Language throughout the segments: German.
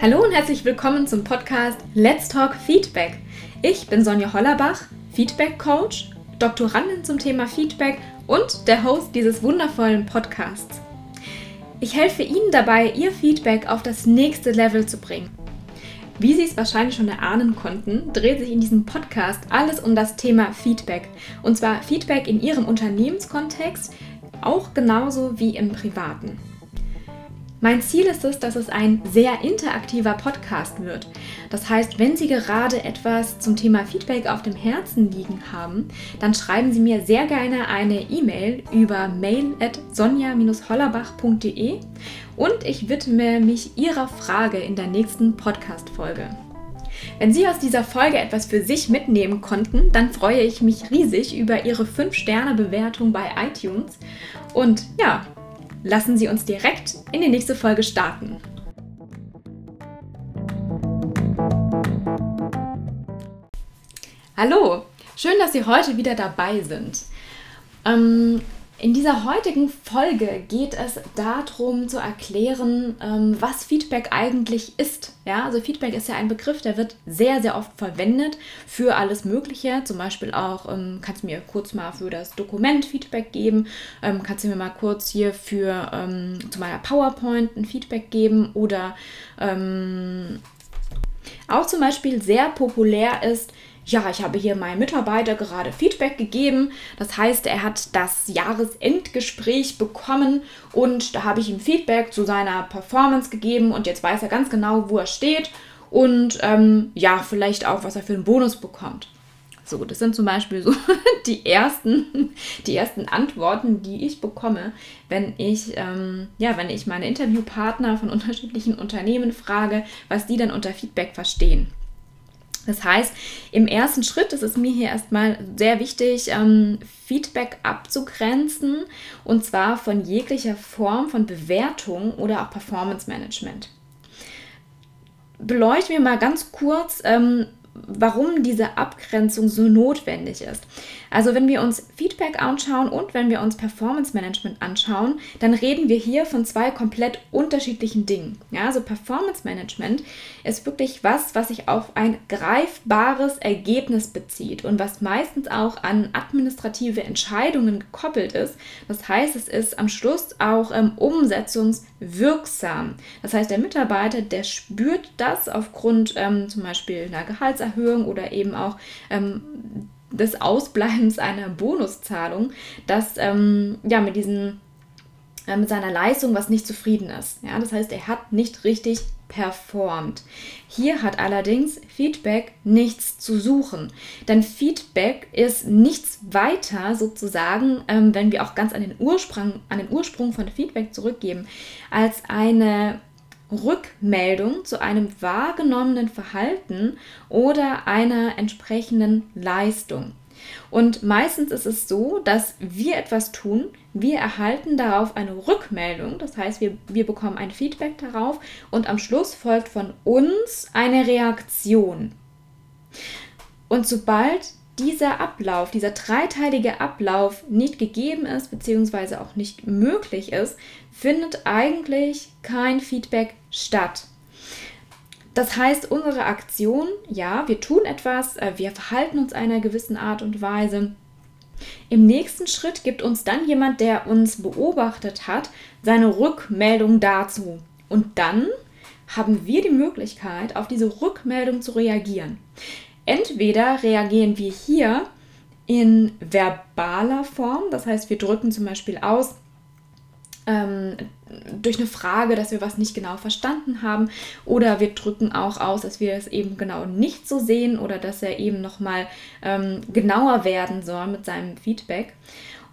Hallo und herzlich willkommen zum Podcast Let's Talk Feedback. Ich bin Sonja Hollerbach, Feedback Coach, Doktorandin zum Thema Feedback und der Host dieses wundervollen Podcasts. Ich helfe Ihnen dabei, Ihr Feedback auf das nächste Level zu bringen. Wie Sie es wahrscheinlich schon erahnen konnten, dreht sich in diesem Podcast alles um das Thema Feedback. Und zwar Feedback in Ihrem Unternehmenskontext, auch genauso wie im privaten. Mein Ziel ist es, dass es ein sehr interaktiver Podcast wird. Das heißt, wenn Sie gerade etwas zum Thema Feedback auf dem Herzen liegen haben, dann schreiben Sie mir sehr gerne eine E-Mail über mail at sonja-hollerbach.de und ich widme mich Ihrer Frage in der nächsten Podcast-Folge. Wenn Sie aus dieser Folge etwas für sich mitnehmen konnten, dann freue ich mich riesig über Ihre 5-Sterne-Bewertung bei iTunes. Und ja, lassen Sie uns direkt in die nächste Folge starten. Hallo, schön, dass Sie heute wieder dabei sind. Ähm, in dieser heutigen Folge geht es darum zu erklären, ähm, was Feedback eigentlich ist. Ja, also Feedback ist ja ein Begriff, der wird sehr, sehr oft verwendet für alles Mögliche. Zum Beispiel auch, ähm, kannst du mir kurz mal für das Dokument Feedback geben, ähm, kannst du mir mal kurz hier für zu meiner PowerPoint ein Feedback geben oder auch zum Beispiel sehr populär ist, ja, ich habe hier meinem Mitarbeiter gerade Feedback gegeben. Das heißt, er hat das Jahresendgespräch bekommen und da habe ich ihm Feedback zu seiner Performance gegeben und jetzt weiß er ganz genau, wo er steht und ähm, ja, vielleicht auch, was er für einen Bonus bekommt. So, das sind zum Beispiel so die ersten, die ersten Antworten, die ich bekomme, wenn ich, ähm, ja, wenn ich meine Interviewpartner von unterschiedlichen Unternehmen frage, was die dann unter Feedback verstehen. Das heißt, im ersten Schritt ist es mir hier erstmal sehr wichtig, ähm, Feedback abzugrenzen und zwar von jeglicher Form von Bewertung oder auch Performance Management. Beleuchten wir mal ganz kurz, ähm, warum diese Abgrenzung so notwendig ist. Also wenn wir uns Feedback anschauen und wenn wir uns Performance Management anschauen, dann reden wir hier von zwei komplett unterschiedlichen Dingen. Ja, also Performance Management ist wirklich was, was sich auf ein greifbares Ergebnis bezieht und was meistens auch an administrative Entscheidungen gekoppelt ist. Das heißt, es ist am Schluss auch ähm, umsetzungswirksam. Das heißt, der Mitarbeiter, der spürt das aufgrund ähm, zum Beispiel einer Gehaltserhöhung oder eben auch ähm, des Ausbleibens einer Bonuszahlung, dass ähm, ja mit diesen äh, mit seiner Leistung was nicht zufrieden ist. Ja, das heißt, er hat nicht richtig performt. Hier hat allerdings Feedback nichts zu suchen, denn Feedback ist nichts weiter sozusagen, ähm, wenn wir auch ganz an den Ursprung, an den Ursprung von Feedback zurückgeben, als eine Rückmeldung zu einem wahrgenommenen Verhalten oder einer entsprechenden Leistung. Und meistens ist es so, dass wir etwas tun, wir erhalten darauf eine Rückmeldung, das heißt, wir, wir bekommen ein Feedback darauf und am Schluss folgt von uns eine Reaktion. Und sobald dieser Ablauf, dieser dreiteilige Ablauf nicht gegeben ist, beziehungsweise auch nicht möglich ist, findet eigentlich kein Feedback statt. Das heißt, unsere Aktion, ja, wir tun etwas, äh, wir verhalten uns einer gewissen Art und Weise. Im nächsten Schritt gibt uns dann jemand, der uns beobachtet hat, seine Rückmeldung dazu. Und dann haben wir die Möglichkeit, auf diese Rückmeldung zu reagieren. Entweder reagieren wir hier in verbaler Form, das heißt, wir drücken zum Beispiel aus, ähm, durch eine Frage, dass wir was nicht genau verstanden haben oder wir drücken auch aus, dass wir es eben genau nicht so sehen oder dass er eben nochmal ähm, genauer werden soll mit seinem Feedback.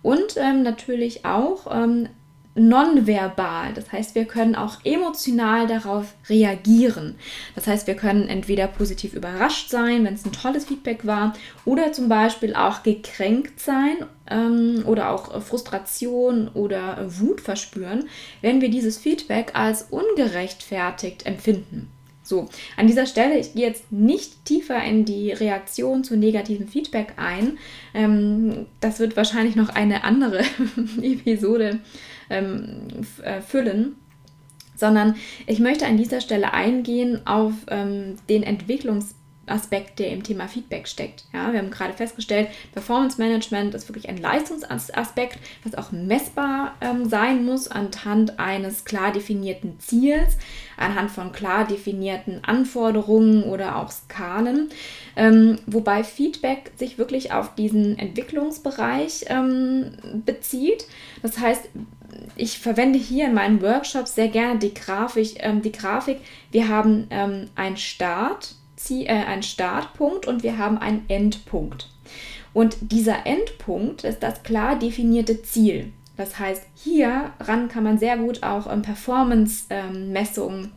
Und ähm, natürlich auch ähm, nonverbal. Das heißt, wir können auch emotional darauf reagieren. Das heißt, wir können entweder positiv überrascht sein, wenn es ein tolles Feedback war, oder zum Beispiel auch gekränkt sein ähm, oder auch Frustration oder Wut verspüren, wenn wir dieses Feedback als ungerechtfertigt empfinden. So, an dieser Stelle, ich gehe jetzt nicht tiefer in die Reaktion zu negativem Feedback ein. Ähm, das wird wahrscheinlich noch eine andere Episode ähm, äh, füllen. sondern ich möchte an dieser Stelle eingehen auf ähm, den Entwicklungs Aspekt, der im Thema Feedback steckt. Ja, wir haben gerade festgestellt, Performance Management ist wirklich ein Leistungsaspekt, was auch messbar ähm, sein muss anhand eines klar definierten Ziels, anhand von klar definierten Anforderungen oder auch Skalen. Ähm, wobei Feedback sich wirklich auf diesen Entwicklungsbereich ähm, bezieht. Das heißt, ich verwende hier in meinen Workshops sehr gerne die Grafik. Ähm, die Grafik. Wir haben ähm, einen Start Ziel, äh, einen Startpunkt und wir haben einen Endpunkt. Und dieser Endpunkt ist das klar definierte Ziel. Das heißt, hieran kann man sehr gut auch ähm, Performance-Messungen ähm,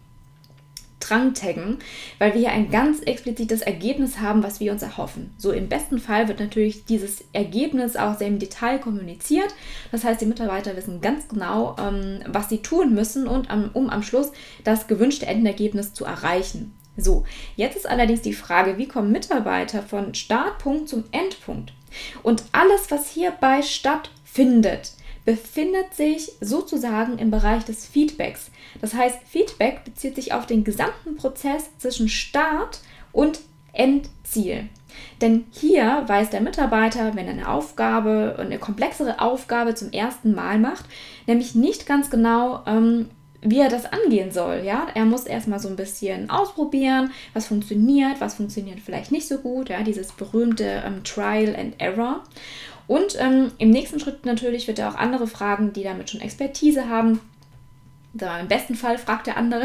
dran taggen, weil wir hier ein ganz explizites Ergebnis haben, was wir uns erhoffen. So im besten Fall wird natürlich dieses Ergebnis auch sehr im Detail kommuniziert. Das heißt, die Mitarbeiter wissen ganz genau, ähm, was sie tun müssen, und, um am Schluss das gewünschte Endergebnis zu erreichen. So, jetzt ist allerdings die Frage, wie kommen Mitarbeiter von Startpunkt zum Endpunkt? Und alles, was hierbei stattfindet, befindet sich sozusagen im Bereich des Feedbacks. Das heißt, Feedback bezieht sich auf den gesamten Prozess zwischen Start und Endziel. Denn hier weiß der Mitarbeiter, wenn er eine Aufgabe, eine komplexere Aufgabe zum ersten Mal macht, nämlich nicht ganz genau, ähm, wie er das angehen soll. Ja, er muss erstmal so ein bisschen ausprobieren, was funktioniert, was funktioniert vielleicht nicht so gut. Ja, dieses berühmte ähm, Trial and Error. Und ähm, im nächsten Schritt natürlich wird er auch andere fragen, die damit schon Expertise haben. Im besten Fall fragt der andere,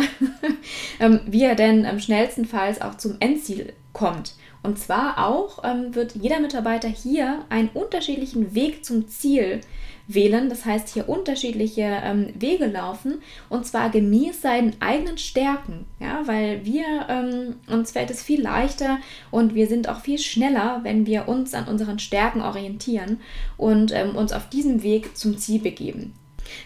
ähm, wie er denn am schnellstenfalls auch zum Endziel kommt. Und zwar auch ähm, wird jeder Mitarbeiter hier einen unterschiedlichen Weg zum Ziel wählen. Das heißt, hier unterschiedliche ähm, Wege laufen und zwar gemäß seinen eigenen Stärken. Ja, weil wir, ähm, uns fällt es viel leichter und wir sind auch viel schneller, wenn wir uns an unseren Stärken orientieren und ähm, uns auf diesem Weg zum Ziel begeben.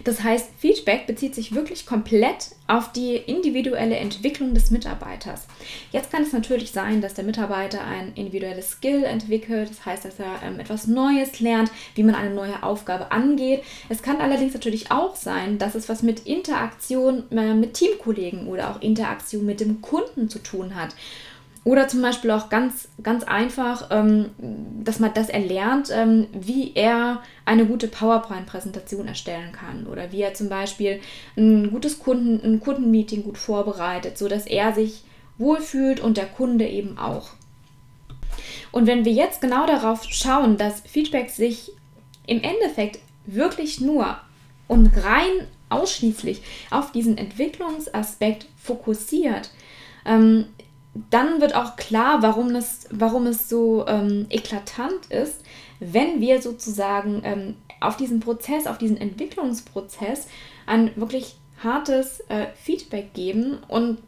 Das heißt, Feedback bezieht sich wirklich komplett auf die individuelle Entwicklung des Mitarbeiters. Jetzt kann es natürlich sein, dass der Mitarbeiter ein individuelles Skill entwickelt, das heißt, dass er ähm, etwas Neues lernt, wie man eine neue Aufgabe angeht. Es kann allerdings natürlich auch sein, dass es was mit Interaktion äh, mit Teamkollegen oder auch Interaktion mit dem Kunden zu tun hat. Oder zum Beispiel auch ganz, ganz einfach, ähm, dass man das erlernt, ähm, wie er eine gute PowerPoint-Präsentation erstellen kann. Oder wie er zum Beispiel ein gutes Kunden, ein Kundenmeeting gut vorbereitet, sodass er sich wohlfühlt und der Kunde eben auch. Und wenn wir jetzt genau darauf schauen, dass Feedback sich im Endeffekt wirklich nur und rein ausschließlich auf diesen Entwicklungsaspekt fokussiert, ähm, dann wird auch klar, warum es, warum es so ähm, eklatant ist, wenn wir sozusagen ähm, auf diesen Prozess, auf diesen Entwicklungsprozess ein wirklich hartes äh, Feedback geben und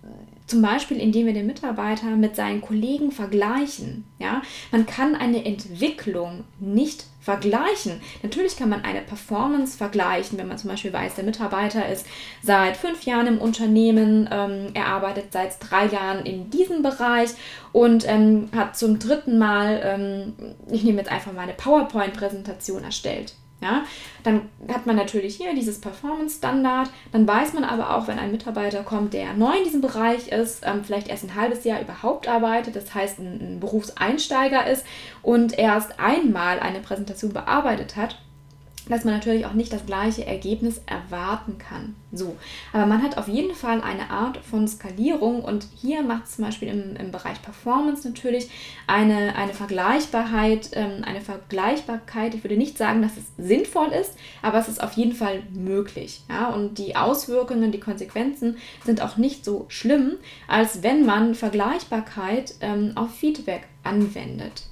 zum Beispiel, indem wir den Mitarbeiter mit seinen Kollegen vergleichen. Ja? Man kann eine Entwicklung nicht vergleichen. Natürlich kann man eine Performance vergleichen, wenn man zum Beispiel weiß, der Mitarbeiter ist seit fünf Jahren im Unternehmen, ähm, er arbeitet seit drei Jahren in diesem Bereich und ähm, hat zum dritten Mal, ähm, ich nehme jetzt einfach mal eine PowerPoint-Präsentation erstellt. Ja, dann hat man natürlich hier dieses Performance-Standard. Dann weiß man aber auch, wenn ein Mitarbeiter kommt, der neu in diesem Bereich ist, ähm, vielleicht erst ein halbes Jahr überhaupt arbeitet, das heißt ein, ein Berufseinsteiger ist und erst einmal eine Präsentation bearbeitet hat, dass man natürlich auch nicht das gleiche Ergebnis erwarten kann. So, aber man hat auf jeden Fall eine Art von Skalierung und hier macht es zum Beispiel im, im Bereich Performance natürlich eine, eine Vergleichbarkeit, ähm, eine Vergleichbarkeit. Ich würde nicht sagen, dass es sinnvoll ist, aber es ist auf jeden Fall möglich. Ja? Und die Auswirkungen, die Konsequenzen sind auch nicht so schlimm, als wenn man Vergleichbarkeit ähm, auf Feedback anwendet.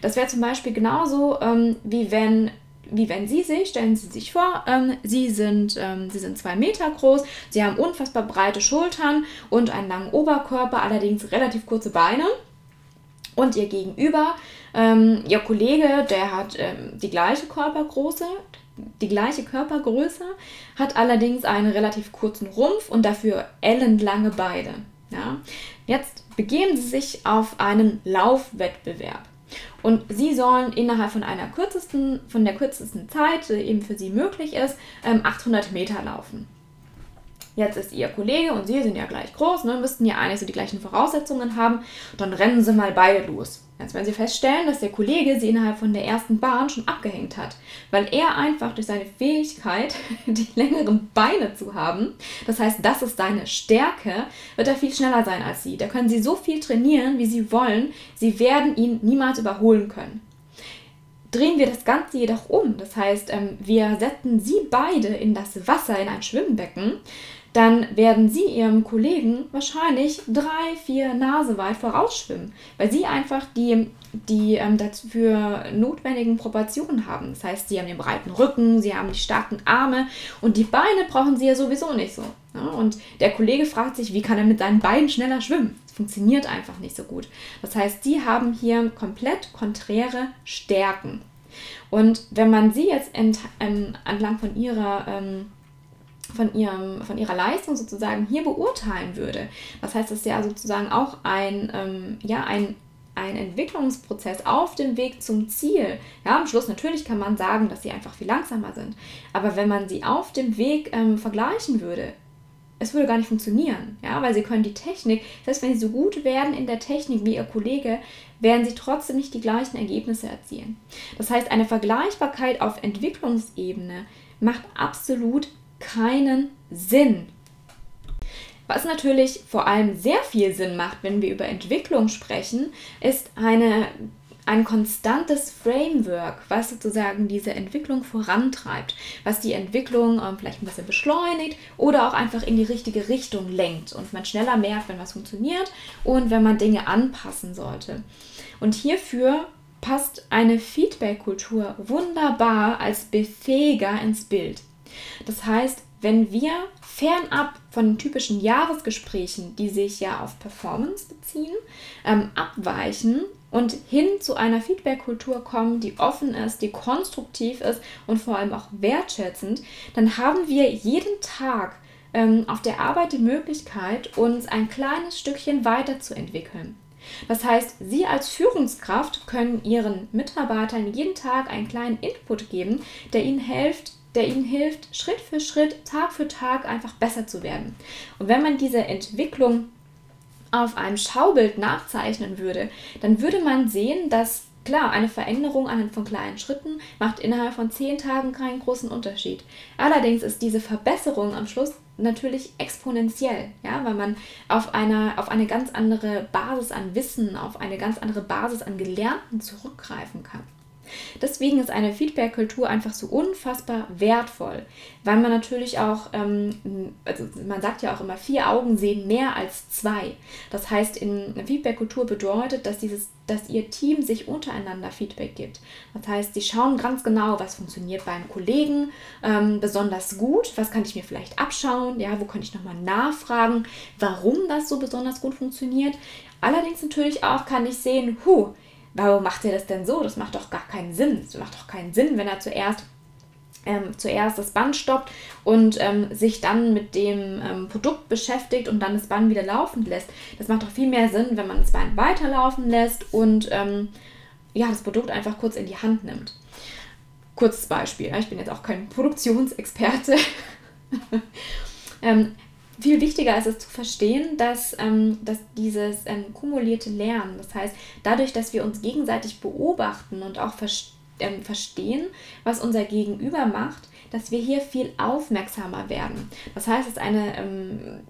Das wäre zum Beispiel genauso, ähm, wie wenn wie wenn Sie sich, stellen Sie sich vor, ähm, Sie, sind, ähm, Sie sind zwei Meter groß, Sie haben unfassbar breite Schultern und einen langen Oberkörper, allerdings relativ kurze Beine. Und Ihr Gegenüber, ähm, Ihr Kollege, der hat ähm, die gleiche Körpergröße, die gleiche Körpergröße, hat allerdings einen relativ kurzen Rumpf und dafür ellenlange Beine. Ja? Jetzt begeben Sie sich auf einen Laufwettbewerb. Und sie sollen innerhalb von einer kürzesten, von der kürzesten Zeit, die eben für sie möglich ist, 800 ähm, Meter laufen. Jetzt ist ihr Kollege und sie sind ja gleich groß, ne, müssten ja eigentlich so die gleichen Voraussetzungen haben. Dann rennen sie mal beide los. Jetzt werden sie feststellen, dass der Kollege sie innerhalb von der ersten Bahn schon abgehängt hat, weil er einfach durch seine Fähigkeit, die längeren Beine zu haben, das heißt, das ist seine Stärke, wird er viel schneller sein als sie. Da können sie so viel trainieren, wie sie wollen, sie werden ihn niemals überholen können. Drehen wir das Ganze jedoch um, das heißt, ähm, wir setzen sie beide in das Wasser, in ein Schwimmbecken, dann werden sie ihrem Kollegen wahrscheinlich drei, vier Nase weit vorausschwimmen, weil sie einfach die, die ähm, dafür notwendigen Proportionen haben. Das heißt, sie haben den breiten Rücken, sie haben die starken Arme und die Beine brauchen sie ja sowieso nicht so. Ja? Und der Kollege fragt sich, wie kann er mit seinen Beinen schneller schwimmen? Das funktioniert einfach nicht so gut. Das heißt, sie haben hier komplett konträre Stärken. Und wenn man sie jetzt ähm, entlang von ihrer ähm, von, ihrem, von ihrer Leistung sozusagen hier beurteilen würde. Das heißt, das ist ja sozusagen auch ein, ähm, ja, ein, ein Entwicklungsprozess auf dem Weg zum Ziel. Ja, am Schluss natürlich kann man sagen, dass sie einfach viel langsamer sind. Aber wenn man sie auf dem Weg ähm, vergleichen würde, es würde gar nicht funktionieren, ja, weil sie können die Technik, selbst wenn sie so gut werden in der Technik wie ihr Kollege, werden sie trotzdem nicht die gleichen Ergebnisse erzielen. Das heißt, eine Vergleichbarkeit auf Entwicklungsebene macht absolut keinen Sinn. Was natürlich vor allem sehr viel Sinn macht, wenn wir über Entwicklung sprechen, ist eine, ein konstantes Framework, was sozusagen diese Entwicklung vorantreibt, was die Entwicklung ähm, vielleicht ein bisschen beschleunigt oder auch einfach in die richtige Richtung lenkt und man schneller merkt, wenn was funktioniert und wenn man Dinge anpassen sollte. Und hierfür passt eine Feedback-Kultur wunderbar als Befähiger ins Bild. Das heißt, wenn wir fernab von den typischen Jahresgesprächen, die sich ja auf Performance beziehen, ähm, abweichen und hin zu einer Feedback-Kultur kommen, die offen ist, die konstruktiv ist und vor allem auch wertschätzend, dann haben wir jeden Tag ähm, auf der Arbeit die Möglichkeit, uns ein kleines Stückchen weiterzuentwickeln. Das heißt, Sie als Führungskraft können Ihren Mitarbeitern jeden Tag einen kleinen Input geben, der Ihnen hilft, der ihnen hilft, Schritt für Schritt, Tag für Tag einfach besser zu werden. Und wenn man diese Entwicklung auf einem Schaubild nachzeichnen würde, dann würde man sehen, dass Klar, eine Veränderung anhand von kleinen Schritten macht innerhalb von zehn Tagen keinen großen Unterschied. Allerdings ist diese Verbesserung am Schluss natürlich exponentiell, ja, weil man auf, einer, auf eine ganz andere Basis an Wissen, auf eine ganz andere Basis an Gelernten zurückgreifen kann. Deswegen ist eine Feedback-Kultur einfach so unfassbar wertvoll, weil man natürlich auch, ähm, also man sagt ja auch immer, vier Augen sehen mehr als zwei. Das heißt, in Feedback-Kultur bedeutet, dass dieses dass ihr Team sich untereinander Feedback gibt. Das heißt, sie schauen ganz genau, was funktioniert beim Kollegen ähm, besonders gut, was kann ich mir vielleicht abschauen, ja, wo könnte ich nochmal nachfragen, warum das so besonders gut funktioniert. Allerdings natürlich auch kann ich sehen, hu, warum macht er das denn so? Das macht doch gar keinen Sinn. Es macht doch keinen Sinn, wenn er zuerst ähm, zuerst das Band stoppt und ähm, sich dann mit dem ähm, Produkt beschäftigt und dann das Band wieder laufen lässt. Das macht doch viel mehr Sinn, wenn man das Band weiterlaufen lässt und ähm, ja, das Produkt einfach kurz in die Hand nimmt. Kurzes Beispiel, ich bin jetzt auch kein Produktionsexperte. viel wichtiger ist es zu verstehen, dass, ähm, dass dieses ähm, kumulierte Lernen, das heißt, dadurch, dass wir uns gegenseitig beobachten und auch ver ähm, verstehen, was unser Gegenüber macht, dass wir hier viel aufmerksamer werden. Das heißt, es ist eine, ähm,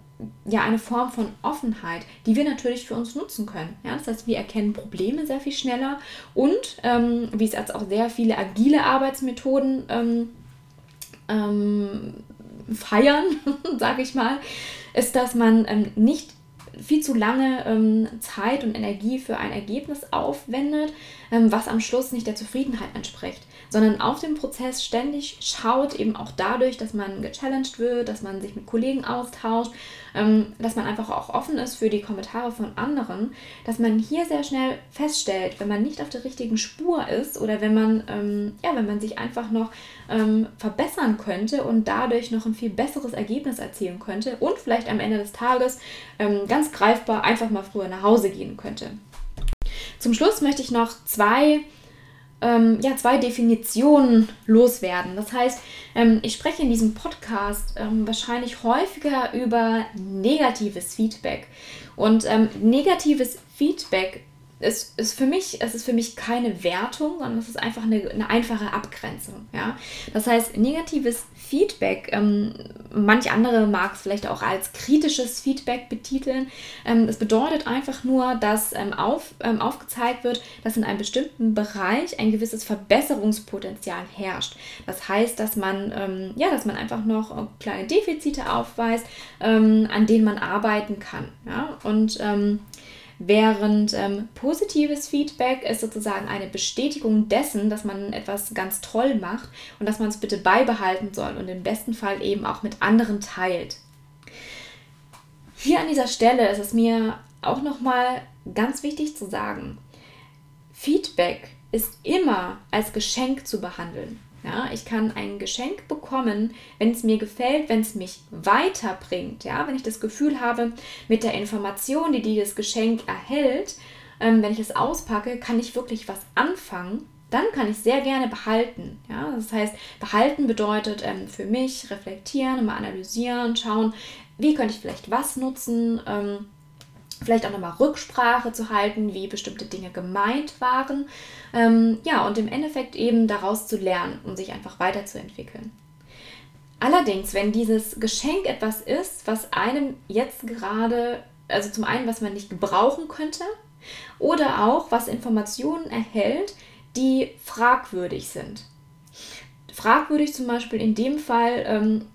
ja, eine Form von Offenheit, die wir natürlich für uns nutzen können. Ja? Das heißt, wir erkennen Probleme sehr viel schneller und, ähm, wie es als auch sehr viele agile Arbeitsmethoden ähm, ähm, feiern, sage ich mal, ist, dass man ähm, nicht viel zu lange ähm, Zeit und Energie für ein Ergebnis aufwendet, ähm, was am Schluss nicht der Zufriedenheit entspricht, sondern auf den Prozess ständig schaut, eben auch dadurch, dass man gechallenged wird, dass man sich mit Kollegen austauscht, ähm, dass man einfach auch offen ist für die Kommentare von anderen, dass man hier sehr schnell feststellt, wenn man nicht auf der richtigen Spur ist oder wenn man, ähm, ja, wenn man sich einfach noch ähm, verbessern könnte und dadurch noch ein viel besseres Ergebnis erzielen könnte und vielleicht am Ende des Tages ganz greifbar einfach mal früher nach Hause gehen könnte. Zum Schluss möchte ich noch zwei ähm, ja, zwei Definitionen loswerden. Das heißt, ähm, ich spreche in diesem Podcast ähm, wahrscheinlich häufiger über negatives Feedback. Und ähm, negatives Feedback es ist für mich, es ist für mich keine Wertung, sondern es ist einfach eine, eine einfache Abgrenzung. Ja? Das heißt, negatives Feedback, ähm, manch andere mag es vielleicht auch als kritisches Feedback betiteln. Ähm, das bedeutet einfach nur, dass ähm, auf, ähm, aufgezeigt wird, dass in einem bestimmten Bereich ein gewisses Verbesserungspotenzial herrscht. Das heißt, dass man, ähm, ja, dass man einfach noch äh, kleine Defizite aufweist, ähm, an denen man arbeiten kann. Ja? Und Während ähm, positives Feedback ist sozusagen eine Bestätigung dessen, dass man etwas ganz toll macht und dass man es bitte beibehalten soll und im besten Fall eben auch mit anderen teilt. Hier an dieser Stelle ist es mir auch nochmal ganz wichtig zu sagen, Feedback ist immer als Geschenk zu behandeln. Ja, ich kann ein Geschenk bekommen, wenn es mir gefällt, wenn es mich weiterbringt. Ja, wenn ich das Gefühl habe, mit der Information, die dieses Geschenk erhält, ähm, wenn ich es auspacke, kann ich wirklich was anfangen. Dann kann ich sehr gerne behalten. Ja, das heißt, behalten bedeutet ähm, für mich reflektieren, mal analysieren, schauen, wie könnte ich vielleicht was nutzen. Ähm, vielleicht auch nochmal Rücksprache zu halten, wie bestimmte Dinge gemeint waren. Ähm, ja, und im Endeffekt eben daraus zu lernen und sich einfach weiterzuentwickeln. Allerdings, wenn dieses Geschenk etwas ist, was einem jetzt gerade, also zum einen, was man nicht gebrauchen könnte, oder auch was Informationen erhält, die fragwürdig sind. Fragwürdig zum Beispiel in dem Fall, ähm,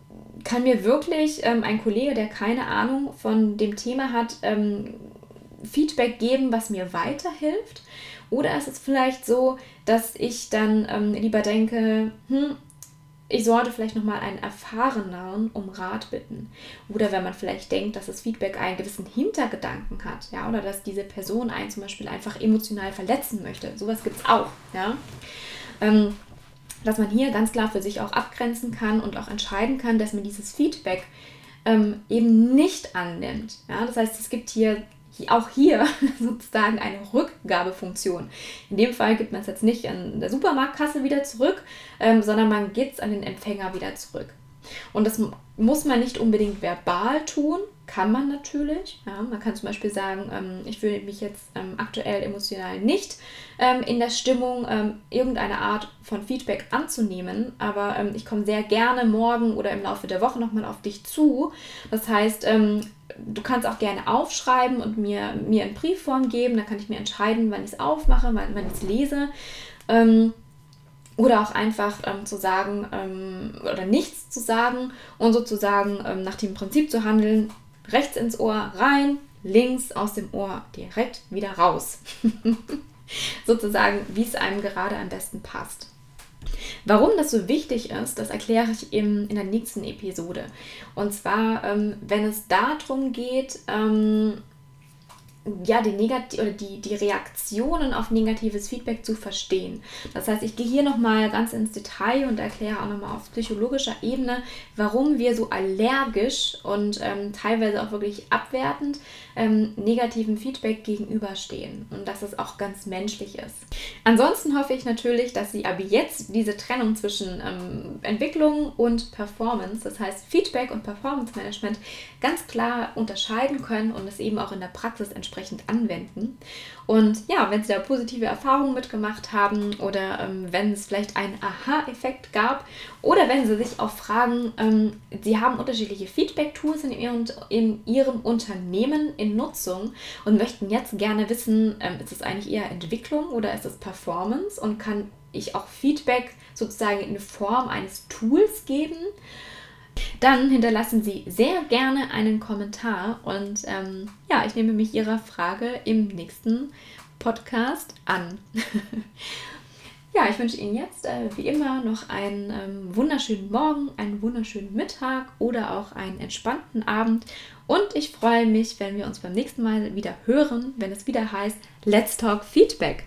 kann mir wirklich ähm, ein Kollege, der keine Ahnung von dem Thema hat, ähm, Feedback geben, was mir weiterhilft? Oder ist es vielleicht so, dass ich dann ähm, lieber denke, hm, ich sollte vielleicht nochmal einen Erfahreneren um Rat bitten. Oder wenn man vielleicht denkt, dass das Feedback einen gewissen Hintergedanken hat, ja, oder dass diese Person einen zum Beispiel einfach emotional verletzen möchte. Sowas gibt es auch, ja. Ähm, dass man hier ganz klar für sich auch abgrenzen kann und auch entscheiden kann, dass man dieses Feedback ähm, eben nicht annimmt. Ja? Das heißt, es gibt hier auch hier sozusagen eine Rückgabefunktion. In dem Fall gibt man es jetzt nicht an der Supermarktkasse wieder zurück, ähm, sondern man gibt es an den Empfänger wieder zurück. Und das muss man nicht unbedingt verbal tun, kann man natürlich. Ja, man kann zum Beispiel sagen, ähm, ich fühle mich jetzt ähm, aktuell emotional nicht ähm, in der Stimmung, ähm, irgendeine Art von Feedback anzunehmen, aber ähm, ich komme sehr gerne morgen oder im Laufe der Woche nochmal auf dich zu. Das heißt, ähm, du kannst auch gerne aufschreiben und mir, mir in Briefform geben, dann kann ich mir entscheiden, wann ich es aufmache, wann, wann ich es lese. Oder auch einfach ähm, zu sagen ähm, oder nichts zu sagen und sozusagen ähm, nach dem Prinzip zu handeln, rechts ins Ohr rein, links aus dem Ohr direkt wieder raus. sozusagen, wie es einem gerade am besten passt. Warum das so wichtig ist, das erkläre ich im, in der nächsten Episode. Und zwar, ähm, wenn es darum geht, ähm, ja, die, Negat oder die, die Reaktionen auf negatives Feedback zu verstehen. Das heißt, ich gehe hier nochmal ganz ins Detail und erkläre auch nochmal auf psychologischer Ebene, warum wir so allergisch und ähm, teilweise auch wirklich abwertend ähm, negativen Feedback gegenüberstehen und dass es auch ganz menschlich ist. Ansonsten hoffe ich natürlich, dass Sie ab jetzt diese Trennung zwischen ähm, Entwicklung und Performance, das heißt Feedback und Performance Management, ganz klar unterscheiden können und es eben auch in der Praxis entsprechend anwenden. Und ja, wenn Sie da positive Erfahrungen mitgemacht haben oder ähm, wenn es vielleicht einen Aha-Effekt gab oder wenn Sie sich auch fragen, ähm, Sie haben unterschiedliche Feedback-Tools in, Ihrem, in Ihrem Unternehmen in Nutzung und möchten jetzt gerne wissen, ähm, ist es eigentlich eher Entwicklung oder ist es Performance und kann ich auch Feedback sozusagen in Form eines Tools geben? Dann hinterlassen Sie sehr gerne einen Kommentar und ähm, ja, ich nehme mich Ihrer Frage im nächsten Podcast an. ja, ich wünsche Ihnen jetzt äh, wie immer noch einen ähm, wunderschönen Morgen, einen wunderschönen Mittag oder auch einen entspannten Abend und ich freue mich, wenn wir uns beim nächsten Mal wieder hören, wenn es wieder heißt Let's Talk Feedback.